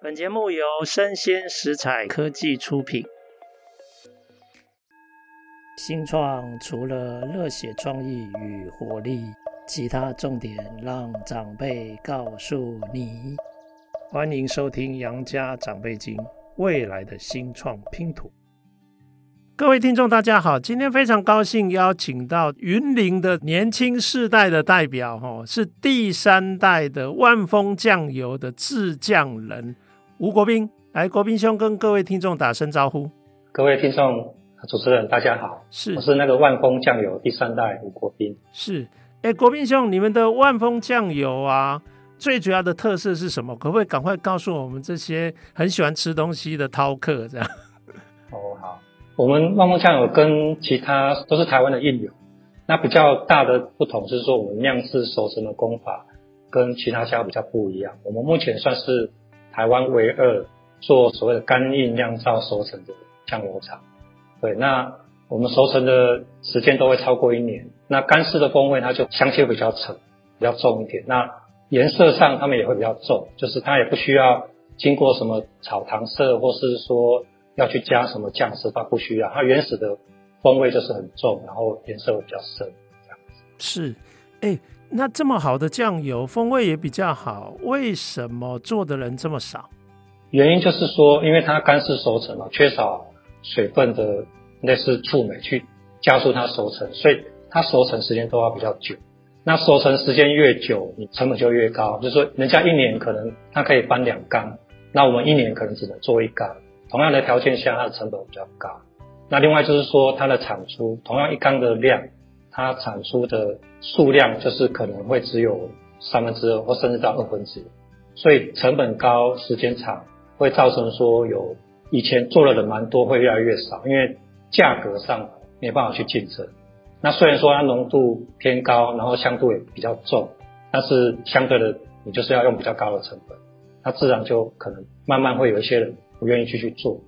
本节目由生鲜食材科技出品。新创除了热血创意与活力，其他重点让长辈告诉你。欢迎收听《杨家长辈经》，未来的新创拼图。各位听众，大家好！今天非常高兴邀请到云林的年轻世代的代表，哈，是第三代的万丰酱油的制酱人吴国斌。来，国斌兄跟各位听众打声招呼。各位听众、主持人，大家好，是我是那个万丰酱油第三代吴国斌。是，哎，国斌兄，你们的万丰酱油啊，最主要的特色是什么？可不可以赶快告诉我们这些很喜欢吃东西的饕客？这样。哦，好。我们万丰酱油跟其他都是台湾的印油，那比较大的不同是说，我们酿制熟成的工法跟其他家比较不一样。我们目前算是台湾唯二做所谓的干印酿造熟成的酱油厂。对，那我们熟成的时间都会超过一年。那干湿的风味它就香气会比较沉，比较重一点。那颜色上它们也会比较重，就是它也不需要经过什么炒糖色，或是说。要去加什么酱色，它不需要，它原始的风味就是很重，然后颜色会比较深，这样子。是，哎、那这么好的酱油，风味也比较好，为什么做的人这么少？原因就是说，因为它干式熟成嘛，缺少水分的类似触媒去加速它熟成，所以它熟成时间都要比较久。那熟成时间越久，你成本就越高。就是说，人家一年可能它可以翻两缸，那我们一年可能只能做一缸。同样的条件下，它的成本比较高。那另外就是说，它的产出同样一缸的量，它产出的数量就是可能会只有三分之二或甚至到二分之一。所以成本高，时间长，会造成说有以前做了的蛮多，会越来越少，因为价格上没办法去竞争。那虽然说它浓度偏高，然后香度也比较重，但是相对的，你就是要用比较高的成本，那自然就可能慢慢会有一些人。不愿意继续做，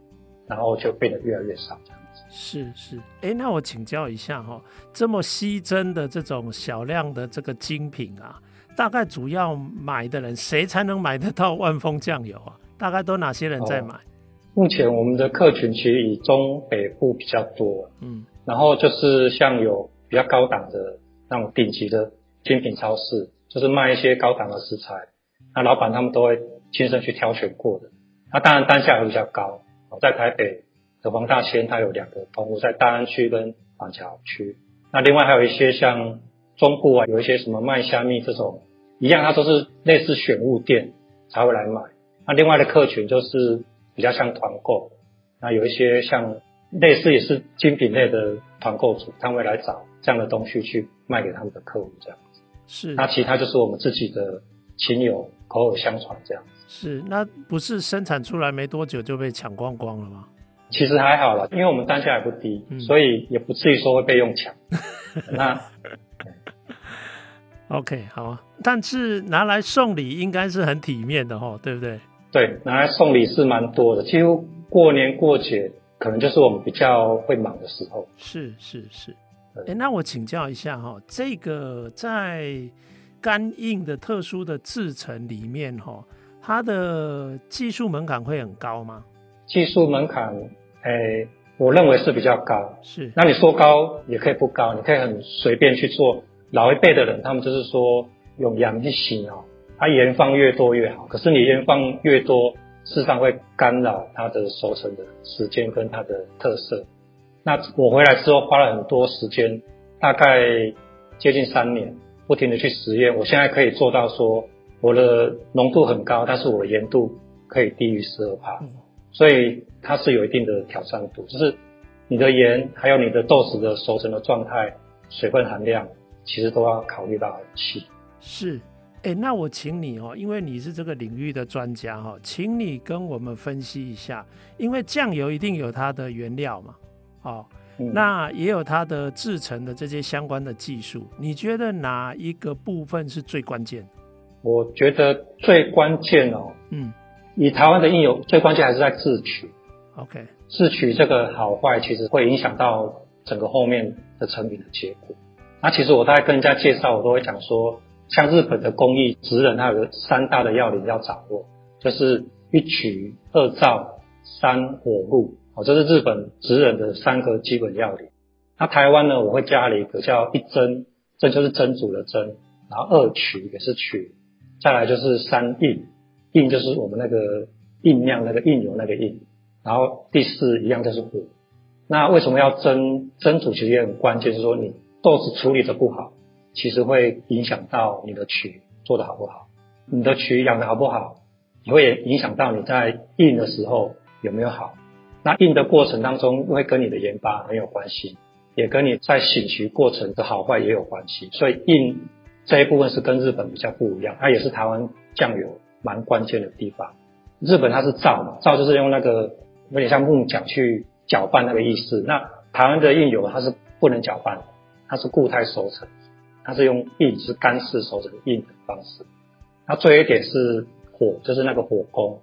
然后就变得越来越少。是是，哎，那我请教一下哈，这么稀珍的这种小量的这个精品啊，大概主要买的人谁才能买得到万丰酱油啊？大概都哪些人在买？哦，目前我们的客群其实以中北部比较多，嗯，然后就是像有比较高档的那种顶级的精品超市，就是卖一些高档的食材，那老板他们都会亲身去挑选过的。那当然单价会比较高，在台北的黄大仙，它有两个通路，在大安区跟板桥区。那另外还有一些像中部啊，有一些什么卖虾米这种，一样它都是类似选物店才会来买。那另外的客群就是比较像团购，那有一些像类似也是精品类的团购组，他会来找这样的东西去卖给他们的客户这样子。是。那其他就是我们自己的亲友口耳相传这样子。是，那不是生产出来没多久就被抢光光了吗？其实还好啦，因为我们单价也不低，嗯、所以也不至于说会被用抢。那，OK，好啊，但是拿来送礼应该是很体面的哈，对不对？对，拿来送礼是蛮多的，几乎过年过节可能就是我们比较会忙的时候。是是是，哎、欸，那我请教一下哈，这个在干硬的特殊的制成里面哈。它的技术门槛会很高吗？技术门槛，诶，我认为是比较高。是，那你说高也可以不高，你可以很随便去做。老一辈的人，他们就是说用盐去洗哦，它盐放越多越好。可是你盐放越多，事实上会干扰它的熟成的时间跟它的特色。那我回来之后花了很多时间，大概接近三年，不停的去实验。我现在可以做到说。我的浓度很高，但是我的盐度可以低于十二帕，所以它是有一定的挑战度。就是你的盐还有你的豆子的熟成的状态、水分含量，其实都要考虑到很细。是，哎、欸，那我请你哦，因为你是这个领域的专家哈，请你跟我们分析一下，因为酱油一定有它的原料嘛，哦，嗯、那也有它的制成的这些相关的技术，你觉得哪一个部分是最关键？我觉得最关键哦，嗯，以台湾的印油最关键还是在制取，OK，制取这个好坏其实会影响到整个后面的成品的结果。那其实我大概跟人家介绍，我都会讲说，像日本的工艺职人，它有三大的要领要掌握，就是一取二造三火入，哦，这是日本职人的三个基本要领。那台湾呢，我会加了一个叫一蒸，蒸就是蒸煮的蒸，然后二取也是取，再来就是三印，印就是我们那个印酿那个印油那个印，然后第四一样就是火。那为什么要蒸？蒸煮其实也很关键，是说你豆子处理的不好，其实会影响到你的曲做的好不好，你的曲养的好不好，也会影响到你在印的时候有没有好。那印的过程当中会跟你的盐巴很有关系，也跟你在醒曲过程的好坏也有关系。所以印这一部分是跟日本比较不一样，它也是台湾酱油蛮关键的地方。日本它是造嘛，造就是用那个有点像木匠去。搅拌那个意思，那台湾的印油它是不能搅拌，它是固态熟成，它是用印是干式熟成印的方式。那最后一点是火，就是那个火工。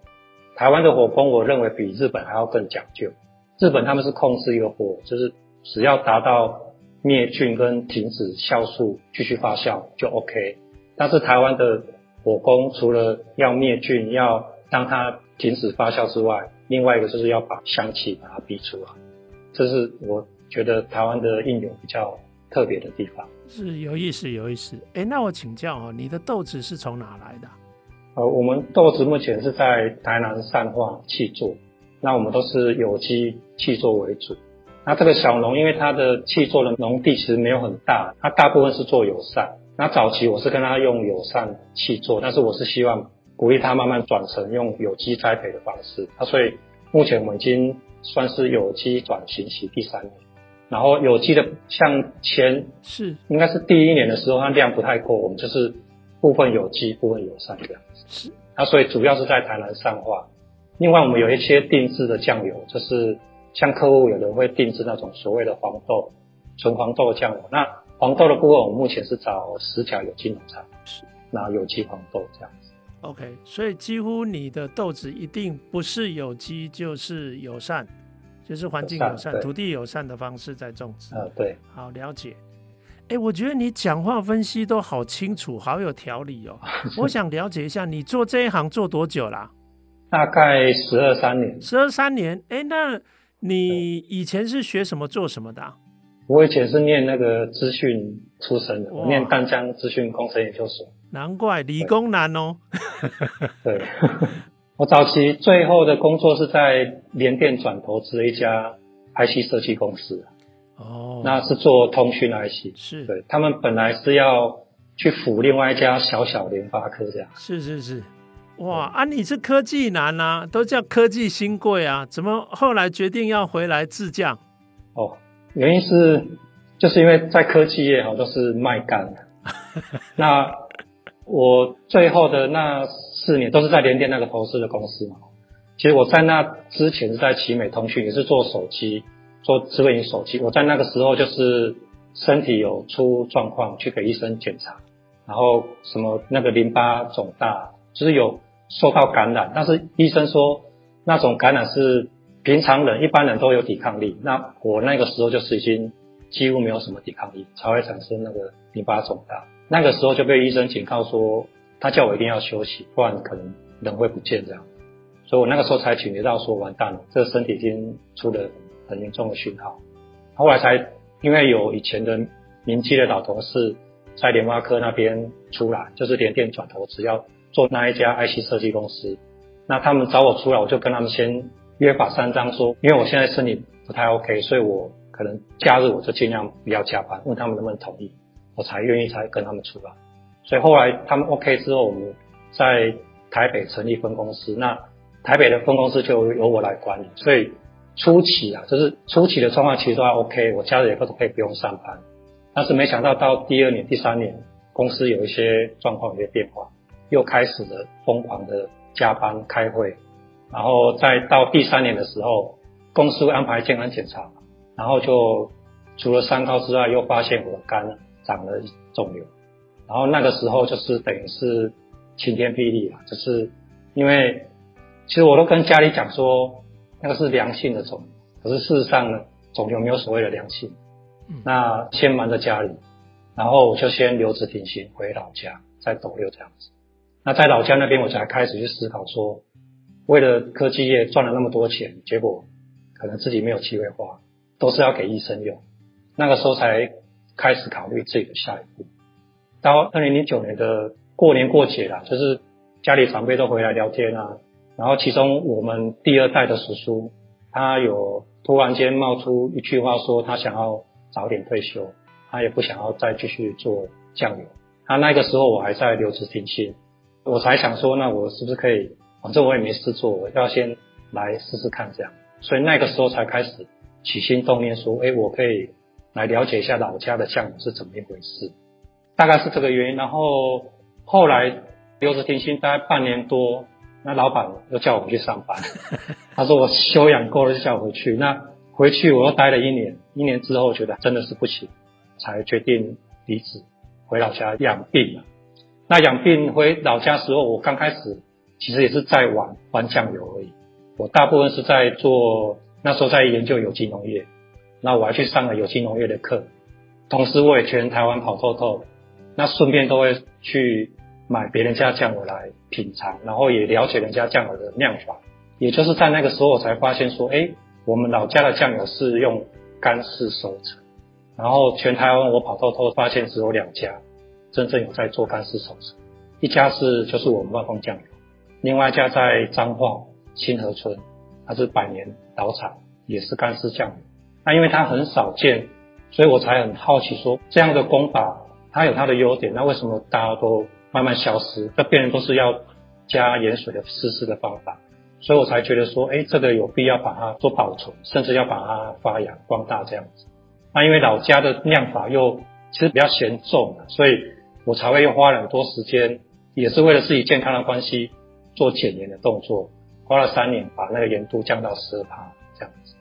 台湾的火工我认为比日本还要更讲究。日本他们是控制一个火，就是只要达到灭菌跟停止酵素继续发酵就 OK。但是台湾的火攻除了要灭菌，要让它停止发酵之外，另外一个就是要把香气把它逼出来，这是我觉得台湾的应用比较特别的地方。是有意思，有意思。哎，那我请教哦，你的豆子是从哪来的？呃，我们豆子目前是在台南善化气作，那我们都是有机气作为主。那这个小农因为它的气作的农地其实没有很大，它大部分是做友善。那早期我是跟他用友善去做，但是我是希望。鼓励他慢慢转成用有机栽培的方式，那所以目前我们已经算是有机转型期第三年，然后有机的像前是应该是第一年的时候，它量不太够，我们就是部分有机，部分友善这样子。是，那所以主要是在台南上化，另外我们有一些定制的酱油，就是像客户有人会定制那种所谓的黄豆纯黄豆酱油，那黄豆的部分我们目前是找十甲有机农场，是，那有机黄豆这样子。OK，所以几乎你的豆子一定不是有机就是友善，就是环境友善、土地友善的方式在种植。呃，对，好了解。哎，我觉得你讲话分析都好清楚，好有条理哦。我想了解一下，你做这一行做多久啦？大概十二三年。十二三年，哎，那你以前是学什么、做什么的啊？我以前是念那个资讯出身的，我念淡江资讯工程研究所。难怪理工男哦。对，我早期最后的工作是在联电转投资的一家 IC 设计公司。哦，那是做通讯 IC。是，对，他们本来是要去辅另外一家小小联发科这样。是是是，哇啊！你是科技男啊，都叫科技新贵啊，怎么后来决定要回来自降？哦，原因是就是因为在科技业哈都是卖干的，那。我最后的那四年都是在联电那个投资的公司嘛。其实我在那之前是在奇美通讯，也是做手机，做智慧型手机。我在那个时候就是身体有出状况，去给医生检查，然后什么那个淋巴肿大，就是有受到感染。但是医生说那种感染是平常人一般人都有抵抗力，那我那个时候就是已经几乎没有什么抵抗力，才会产生那个淋巴肿大。那个时候就被医生警告说，他叫我一定要休息，不然可能人会不见这样。所以我那个时候才警觉到说，完蛋了，这个身体已经出了很严重的讯号。后来才因为有以前的明基的老同事在联发科那边出来，就是联电转投资要做那一家 IC 设计公司。那他们找我出来，我就跟他们先约法三章说，因为我现在身体不太 OK，所以我可能假日我就尽量不要加班，问他们能不能同意。我才愿意才跟他们出来，所以后来他们 OK 之后，我们在台北成立分公司，那台北的分公司就由我来管理。所以初期啊，就是初期的状况其实都还 OK，我假日也都可以不用上班。但是没想到到第二年、第三年，公司有一些状况、有些变化，又开始了疯狂的加班开会，然后再到第三年的时候，公司会安排健康检查，然后就除了三高之外，又发现我的肝。长了肿瘤，然后那个时候就是等于是晴天霹雳了，就是因为其实我都跟家里讲说那个是良性的肿瘤，可是事实上呢，肿瘤没有所谓的良性，那先瞒着家里，然后我就先留职停薪回老家，在斗六这样子。那在老家那边，我才开始去思考说，为了科技业赚了那么多钱，结果可能自己没有机会花，都是要给医生用。那个时候才开始考虑自己的下一步。到二零零九年的过年过节啦，就是家里长辈都回来聊天啊，然后其中我们第二代的叔叔，他有突然间冒出一句话说，他想要早点退休，他也不想要再继续做酱油。他那个时候我还在留职停薪，我才想说，那我是不是可以，反正我也没事做，我要先来试试看这样。所以那个时候才开始起心动念说，哎，我可以来了解一下老家的项目是怎么一回事。大概是这个原因，然后后来留职停薪大概半年多，那老板又叫我回去上班，他说我休养够了就叫我回去。那回去我又待了一年，一年之后觉得真的是不行，才决定离职回老家养病了。那养病回老家时候，我刚开始其实也是在玩玩酱油而已，我大部分是在做，那时候在研究有机农业，那我还去上了有机农业的课，同时我也全台湾跑透透。那顺便都会去买别人家酱油来品尝，然后也了解人家酱油的酿法。也就是在那个时候，我才发现说，哎，我们老家的酱油是用干式熟成。然后全台湾我跑透透，发现只有两家真正有在做干式熟成，一家是就是我们万丰酱油，另外一家在彰化新河村，它是百年老厂，也是干湿酱。那因为它很少见，所以我才很好奇说，这样的工法。它有它的优点，那为什么大家都慢慢消失？那变成都是要加盐水的湿湿的方法，所以我才觉得说，哎，这个有必要把它做保存，甚至要把它发扬光大这样子。那因为老家的酿法又其实比较咸重，所以我才会又花了很多时间，也是为了自己健康的关系做减盐的动作，花了三年把那个盐度降到十二帕这样子。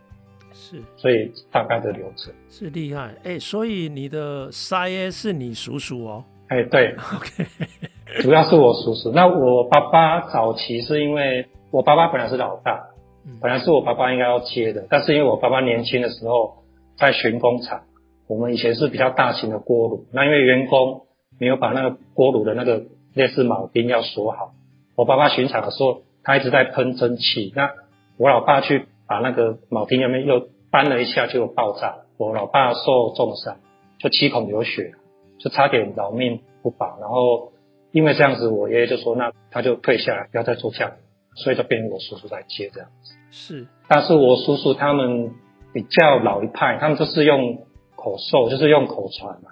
是，所以大概的流程是厉害哎、欸，所以你的 C.A 是你叔叔哦？哎、欸，对，OK，主要是我叔叔。那我爸爸早期是因为我爸爸本来是老大，本来是我爸爸应该要接的，但是因为我爸爸年轻的时候在巡工厂，我们以前是比较大型的锅炉，那因为员工没有把那个锅炉的那个类似铆钉要锁好，我爸爸巡查的时候他一直在喷蒸汽，那我老爸去把那个铆钉那边又搬了一下就爆炸，我老爸受重伤，就七孔流血，就差点老命不保。然后因为这样子，我爷爷就说，那他就退下来，不要再做酱油，所以就变成我叔叔在接这样子。是，但是我叔叔他们比较老一派，他们就是用口授，就是用口传嘛，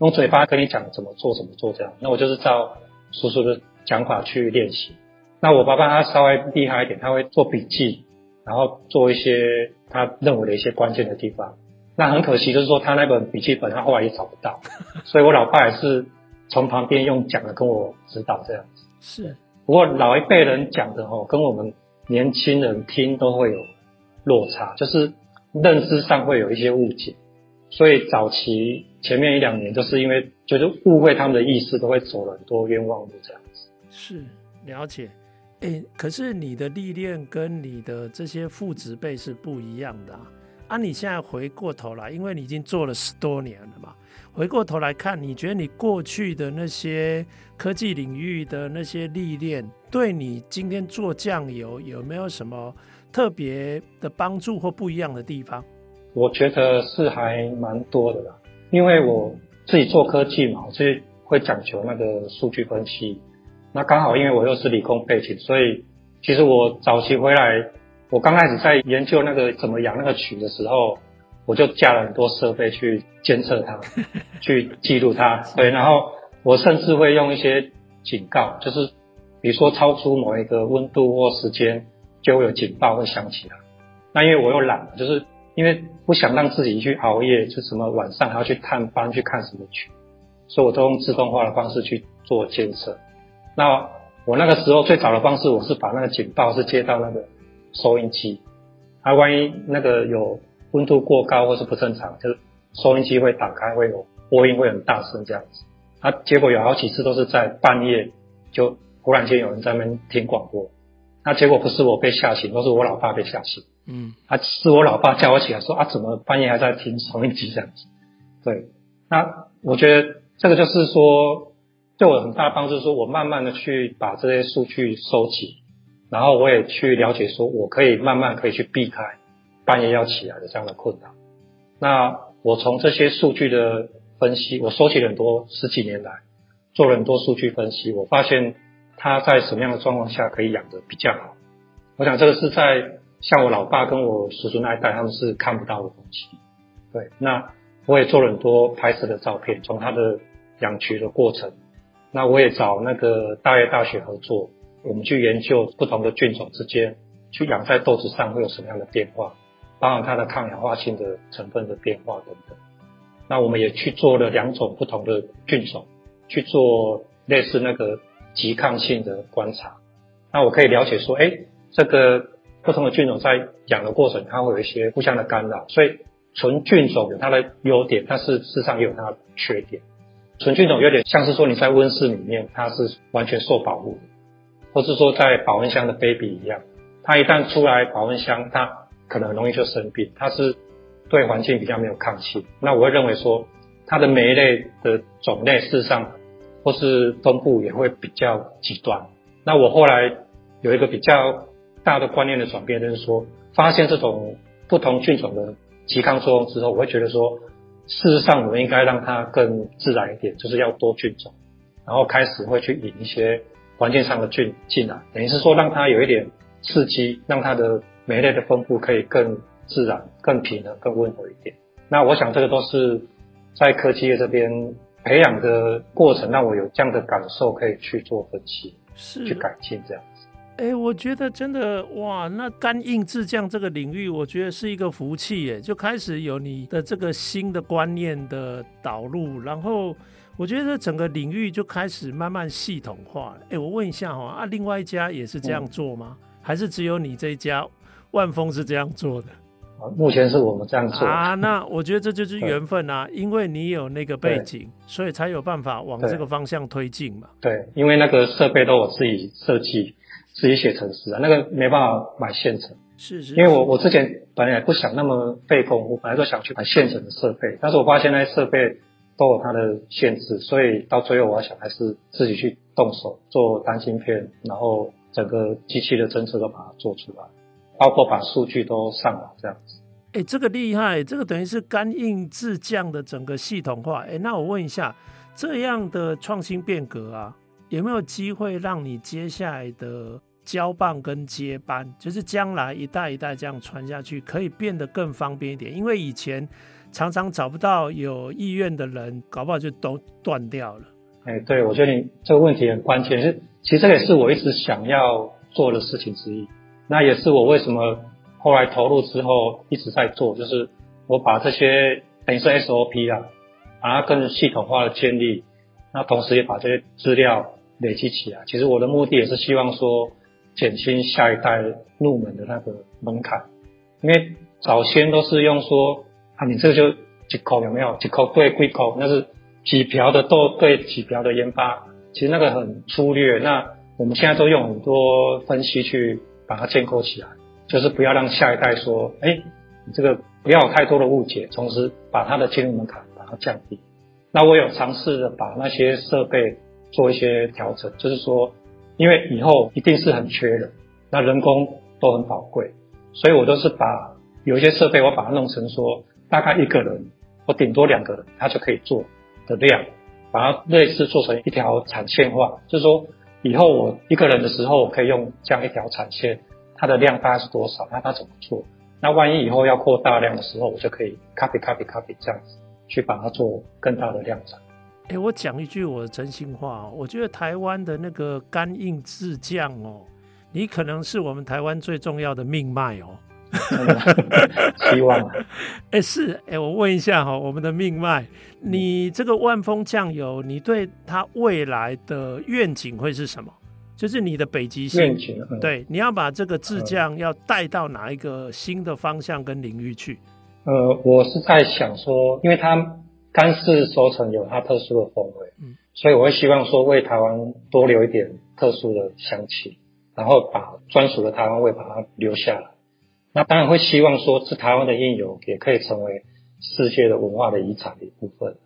用嘴巴跟你讲怎么做怎么做这样。那我就是照叔叔的讲法去练习。那我爸爸他稍微厉害一点，他会做笔记。然后做一些他认为的一些关键的地方，那很可惜就是说他那本笔记本他后来也找不到，所以我老爸也是从旁边用讲的跟我指导这样子。是，不过老一辈人讲的哦，跟我们年轻人听都会有落差，就是认知上会有一些误解，所以早期前面一两年就是因为就是误会他们的意思，都会走了很多冤枉路这样子。是，了解。哎，可是你的历练跟你的这些父执辈是不一样的啊！啊，你现在回过头来，因为你已经做了十多年了嘛，回过头来看，你觉得你过去的那些科技领域的那些历练，对你今天做酱油有没有什么特别的帮助或不一样的地方？我觉得是还蛮多的啦，因为我自己做科技嘛，所以会讲求那个数据分析。那刚好，因为我又是理工背景，所以其实我早期回来，我刚开始在研究那个怎么养那个曲的时候，我就架了很多设备去监测它，去记录它。对，然后我甚至会用一些警告，就是比如说超出某一个温度或时间，就会有警报会响起来。那因为我又懒，就是因为不想让自己去熬夜，就什么晚上还要去探班去看什么曲，所以我都用自动化的方式去做监测。那我那个时候最早的方式，我是把那个警报是接到那个收音机，它万一那个有温度过高或是不正常，就是收音机会打开，会有播音会很大声这样子。啊结果有好几次都是在半夜，就忽然间有人在那边听广播，那结果不是我被吓醒，都是我老爸被吓醒。嗯，啊是我老爸叫我起来说啊，怎么半夜还在听收音机这样子？对，那我觉得这个就是说。对我很大帮助，说我慢慢的去把这些数据收集，然后我也去了解说，我可以慢慢可以去避开半夜要起来的这样的困扰。那我从这些数据的分析，我收集了很多十几年来做了很多数据分析，我发现他在什么样的状况下可以养得比较好。我想这个是在像我老爸跟我叔叔那一代，他们是看不到的东西。对，那我也做了很多拍摄的照片，从他的养蛆的过程。那我也找那个大叶大学合作，我们去研究不同的菌种之间去养在豆子上会有什么样的变化，包含它的抗氧化性的成分的变化等等。那我们也去做了两种不同的菌种，去做类似那个极抗性的观察。那我可以了解说，哎，这个不同的菌种在养的过程，它会有一些互相的干扰。所以纯菌种有它的优点，但是事实上也有它的缺点。纯菌种有点像是说你在温室里面，它是完全受保护的，或是说在保温箱的 baby 一样，它一旦出来保温箱，它可能很容易就生病，它是对环境比较没有抗性。那我会认为说，它的每一类的种类事实上或是分布也会比较极端。那我后来有一个比较大的观念的转变，就是说，发现这种不同菌种的极抗作用之后，我会觉得说。事实上，我们应该让它更自然一点，就是要多菌种，然后开始会去引一些环境上的菌进来，等于是说让它有一点刺激，让它的酶类的分布可以更自然、更平衡、更温和一点。那我想这个都是在科技业这边培养的过程，让我有这样的感受，可以去做分析，去改进这样。哎，我觉得真的哇，那干硬制酱这个领域，我觉得是一个福气耶，就开始有你的这个新的观念的导入，然后我觉得整个领域就开始慢慢系统化。哎，我问一下哈，啊，另外一家也是这样做吗？嗯、还是只有你这一家万丰是这样做的？目前是我们这样做啊。那我觉得这就是缘分啊，因为你有那个背景，所以才有办法往这个方向推进嘛。对，因为那个设备都我自己设计。自己写程式啊，那个没办法买现成，是是，是，因为我我之前本来也不想那么费功夫本来都想去买现成的设备，但是我发现那些设备都有它的限制，所以到最后我想还是自己去动手做单芯片，然后整个机器的侦测都把它做出来，包括把数据都上网这样子。哎，这个厉害，这个等于是干硬制降的整个系统化。哎，那我问一下，这样的创新变革啊，有没有机会让你接下来的交棒跟接班，就是将来一代一代这样传下去，可以变得更方便一点？因为以前常常找不到有意愿的人，搞不好就都断掉了。哎，对，我觉得你这个问题很关键，是其实这也是我一直想要做的事情之一。那也是我为什么后来投入之后一直在做，就是我把这些等于是 SOP 啊，把它更系统化的建立。那同时也把这些资料累积起来。其实我的目的也是希望说，减轻下一代入门的那个门槛。因为早先都是用说啊，你这个就几口有没有？几口对几口，那是几瓢的豆对几瓢的盐巴，其实那个很粗略。那我们现在都用很多分析去把它建构起来，就是不要让下一代说，哎，你这个不要有太多的误解，同时把它的进入门槛把它降低。那我有尝试着把那些设备做一些调整，就是说，因为以后一定是很缺人，那人工都很宝贵，所以我都是把有一些设备，我把它弄成说，大概一个人或顶多两个人，他就可以做的量，把它类似做成一条产线化，就是说，以后我一个人的时候，我可以用这样一条产线，它的量大概是多少？那它怎么做？那万一以后要扩大量的时候，我就可以 copy copy copy 这样子。去把它做更大的量产。哎、欸，我讲一句我的真心话哦，我觉得台湾的那个干硬制酱哦，你可能是我们台湾最重要的命脉哦。希望。哎、欸，是哎、欸，我问一下哈，我们的命脉，你这个万丰酱油，你对它未来的愿景会是什么？就是你的北极星愿景。对，你要把这个制酱要带到哪一个新的方向跟领域去？呃，我是在想说，因为它干式收成有它特殊的风味，嗯，所以我会希望说为台湾多留一点特殊的香气，然后把专属的台湾味把它留下来。那当然会希望说，是台湾的印油也可以成为世界的文化的遗产的一部分。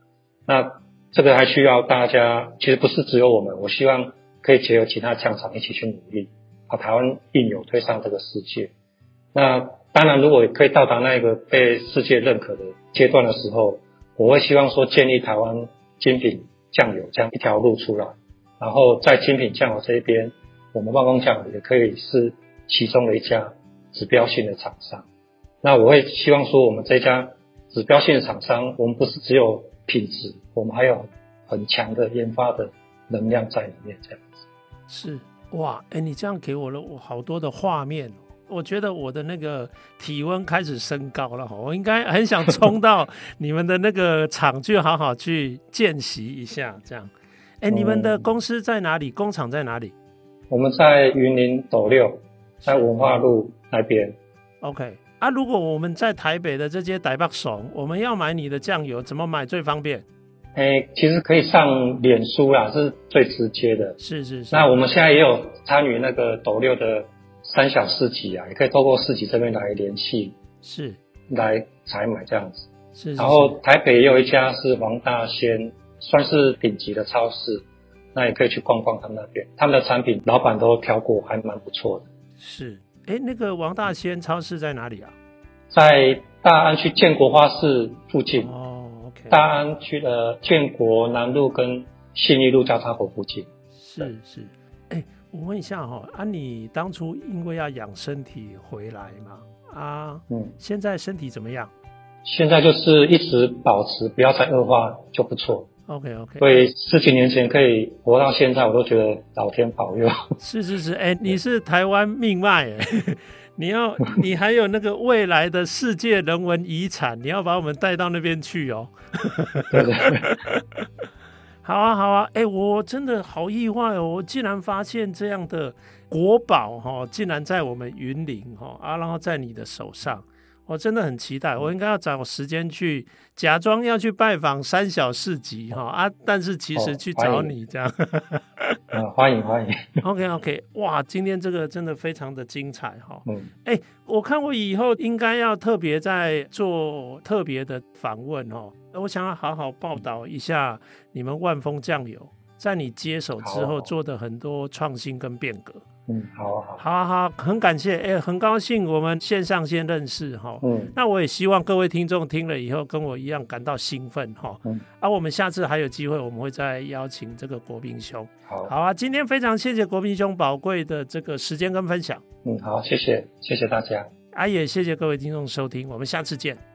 那这个还需要大家，其实不是只有我们，我希望可以结合其他酱厂一起去努力，把台湾印油推上这个世界。那当然，如果可以到达那个被世界认可的阶段的时候，我会希望说建立台湾精品酱油这样一条路出来，然后在精品酱油这一边，我们万丰酱油也可以是其中的一家指标性的厂商。那我会希望说，我们这家指标性的厂商，我们不是只有品质，我们还有很强的研发的能量在里面，这样子。是哇，哎，你这样给我了我好多的画面，我觉得我的那个体温开始升高了哈，我应该很想冲到你们的那个厂去，好好去见习一下，这样。哎，你们的公司在哪里？工厂在哪里？我们在云林斗六，在文化路那边。OK。啊，如果我们在台北的这些台北怂，我们要买你的酱油，怎么买最方便？哎、欸，其实可以上脸书啦，是最直接的。是是是。那我们现在也有参与那个斗六的三小市集啊，也可以透过市集这边来联系，是来采买这样子。是，是，是。然后台北也有一家是王大仙，算是顶级的超市，那也可以去逛逛他们那边，他们的产品老板都挑过，还蛮不错的。是。哎，那个王大仙超市在哪里啊？在大安区建国花市附近。哦，OK。大安区的建国南路跟信义路交叉口附近。是是。哎，我问一下哈，啊，你当初因为要养身体回来嘛？啊，嗯，现在身体怎么样？现在就是一直保持，不要再恶化就不错。OK OK，所以十几年前可以活到现在，我都觉得老天保佑。是是是，哎、欸，你是台湾命脉，哎，你要 你还有那个未来的世界人文遗产，你要把我们带到那边去哦。对 对。好啊好啊，哎、欸，我真的好意外哦，我竟然发现这样的国宝哈，竟然在我们云林哈啊，然后在你的手上。我真的很期待，我应该要找时间去假装要去拜访三小市集哈啊，但是其实去找你这样。啊，欢迎欢迎。OK OK，哇，今天这个真的非常的精彩哈。嗯。哎，我看我以后应该要特别在做特别的访问哦，我想要好好报道一下你们万丰酱油在你接手之后做的很多创新跟变革。嗯，好啊，好，好啊，好，很感谢，哎、欸，很高兴我们线上先认识哈，嗯，那我也希望各位听众听了以后跟我一样感到兴奋哈，嗯，啊，我们下次还有机会，我们会再邀请这个国宾兄，好，好啊，今天非常谢谢国宾兄宝贵的这个时间跟分享，嗯，好，谢谢，谢谢大家，啊，也谢谢各位听众收听，我们下次见。